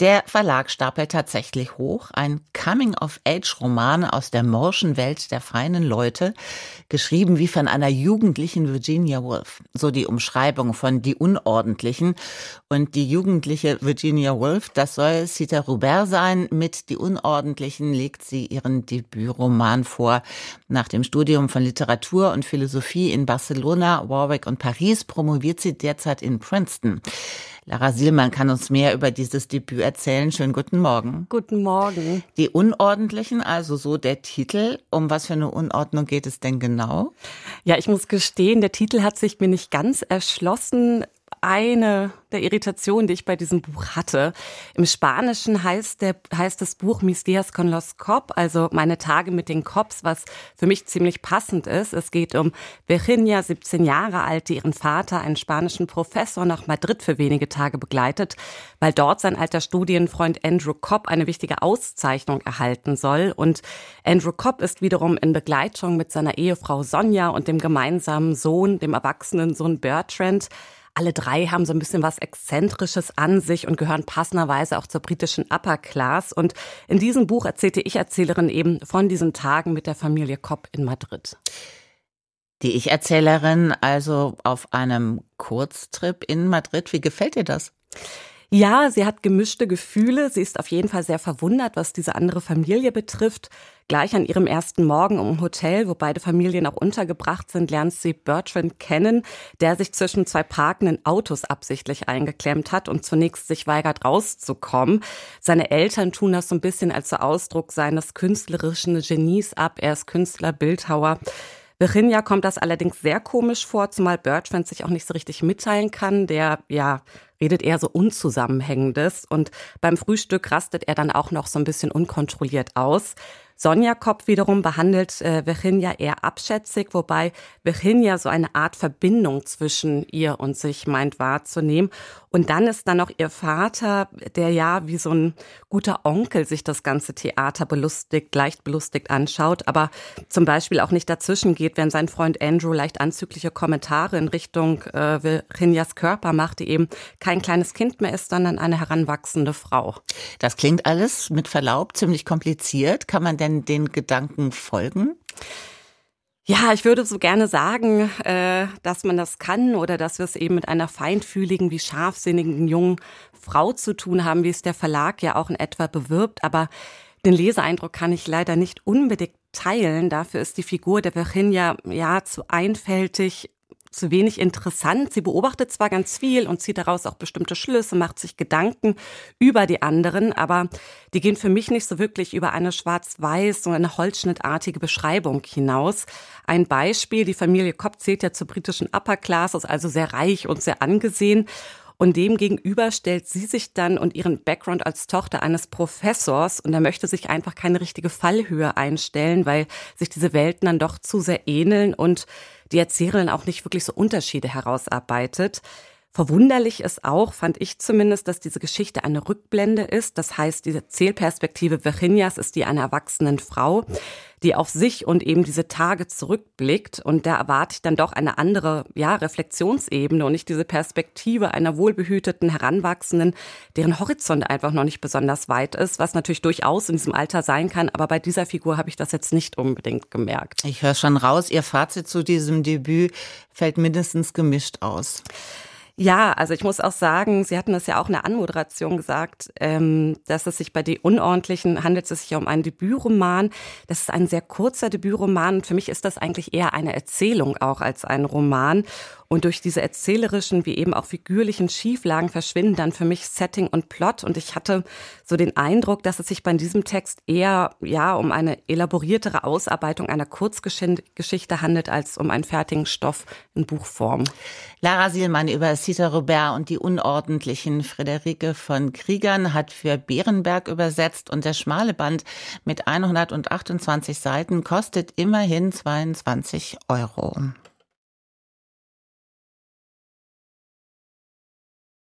der Verlag stapelt tatsächlich hoch. Ein Coming-of-Age-Roman aus der morschen Welt der feinen Leute, geschrieben wie von einer jugendlichen Virginia Woolf. So die Umschreibung von Die Unordentlichen. Und die jugendliche Virginia Woolf, das soll Sita Robert sein. Mit Die Unordentlichen legt sie ihren Debütroman vor. Nach dem Studium von Literatur und Philosophie in Barcelona, Warwick und Paris promoviert sie derzeit in Princeton. Lara Sielmann kann uns mehr über dieses Debüt erzählen. Schönen guten Morgen. Guten Morgen. Die Unordentlichen, also so der Titel. Um was für eine Unordnung geht es denn genau? Ja, ich muss gestehen, der Titel hat sich mir nicht ganz erschlossen eine der Irritationen, die ich bei diesem Buch hatte. Im Spanischen heißt, der, heißt das Buch Mis días con los Cop, also meine Tage mit den Cops, was für mich ziemlich passend ist. Es geht um Virginia, 17 Jahre alt, die ihren Vater, einen spanischen Professor, nach Madrid für wenige Tage begleitet, weil dort sein alter Studienfreund Andrew Cobb eine wichtige Auszeichnung erhalten soll. Und Andrew Cobb ist wiederum in Begleitung mit seiner Ehefrau Sonja und dem gemeinsamen Sohn, dem erwachsenen Sohn Bertrand, alle drei haben so ein bisschen was Exzentrisches an sich und gehören passenderweise auch zur britischen Upper Class. Und in diesem Buch erzählte ich Erzählerin eben von diesen Tagen mit der Familie Kopp in Madrid. Die Ich-Erzählerin also auf einem Kurztrip in Madrid. Wie gefällt dir das? Ja, sie hat gemischte Gefühle. Sie ist auf jeden Fall sehr verwundert, was diese andere Familie betrifft. Gleich an ihrem ersten Morgen im Hotel, wo beide Familien auch untergebracht sind, lernt sie Bertrand kennen, der sich zwischen zwei parkenden Autos absichtlich eingeklemmt hat und zunächst sich weigert rauszukommen. Seine Eltern tun das so ein bisschen als Ausdruck seines künstlerischen Genies ab. Er ist Künstler, Bildhauer. Virginia kommt das allerdings sehr komisch vor, zumal Bertrand sich auch nicht so richtig mitteilen kann. Der, ja, redet eher so Unzusammenhängendes und beim Frühstück rastet er dann auch noch so ein bisschen unkontrolliert aus. Sonja Kopp wiederum behandelt äh, Virginia eher abschätzig, wobei Virginia so eine Art Verbindung zwischen ihr und sich meint wahrzunehmen. Und dann ist dann noch ihr Vater, der ja wie so ein guter Onkel sich das ganze Theater belustigt, leicht belustigt anschaut, aber zum Beispiel auch nicht dazwischen geht, wenn sein Freund Andrew leicht anzügliche Kommentare in Richtung äh, Virginias Körper macht, die eben kein kleines Kind mehr ist, sondern eine heranwachsende Frau. Das klingt alles mit Verlaub ziemlich kompliziert. Kann man denn den Gedanken folgen? Ja, ich würde so gerne sagen, äh, dass man das kann oder dass wir es eben mit einer feinfühligen, wie scharfsinnigen jungen Frau zu tun haben, wie es der Verlag ja auch in etwa bewirbt. Aber den Leseeindruck kann ich leider nicht unbedingt teilen. Dafür ist die Figur der Virginia ja zu einfältig, zu wenig interessant. Sie beobachtet zwar ganz viel und zieht daraus auch bestimmte Schlüsse, macht sich Gedanken über die anderen, aber die gehen für mich nicht so wirklich über eine schwarz-weiß, so eine holzschnittartige Beschreibung hinaus. Ein Beispiel, die Familie Kopp zählt ja zur britischen Upper Class, ist also sehr reich und sehr angesehen. Und dem gegenüber stellt sie sich dann und ihren Background als Tochter eines Professors und er möchte sich einfach keine richtige Fallhöhe einstellen, weil sich diese Welten dann doch zu sehr ähneln und die Erzählerin auch nicht wirklich so Unterschiede herausarbeitet. Verwunderlich ist auch, fand ich zumindest, dass diese Geschichte eine Rückblende ist. Das heißt, diese Zählperspektive Virginias ist die einer erwachsenen Frau, die auf sich und eben diese Tage zurückblickt. Und da erwarte ich dann doch eine andere, ja, Reflexionsebene und nicht diese Perspektive einer wohlbehüteten Heranwachsenden, deren Horizont einfach noch nicht besonders weit ist, was natürlich durchaus in diesem Alter sein kann. Aber bei dieser Figur habe ich das jetzt nicht unbedingt gemerkt. Ich höre schon raus, Ihr Fazit zu diesem Debüt fällt mindestens gemischt aus. Ja, also ich muss auch sagen, Sie hatten das ja auch in der Anmoderation gesagt, ähm, dass es sich bei Die Unordentlichen handelt es sich um einen Debütroman. Das ist ein sehr kurzer Debütroman für mich ist das eigentlich eher eine Erzählung auch als ein Roman. Und durch diese erzählerischen wie eben auch figürlichen Schieflagen verschwinden dann für mich Setting und Plot. Und ich hatte so den Eindruck, dass es sich bei diesem Text eher ja um eine elaboriertere Ausarbeitung einer Kurzgeschichte handelt als um einen fertigen Stoff in Buchform. Lara Sielmann über Cita Robert und die unordentlichen Friederike von Kriegern hat für Bärenberg übersetzt und der schmale Band mit 128 Seiten kostet immerhin 22 Euro.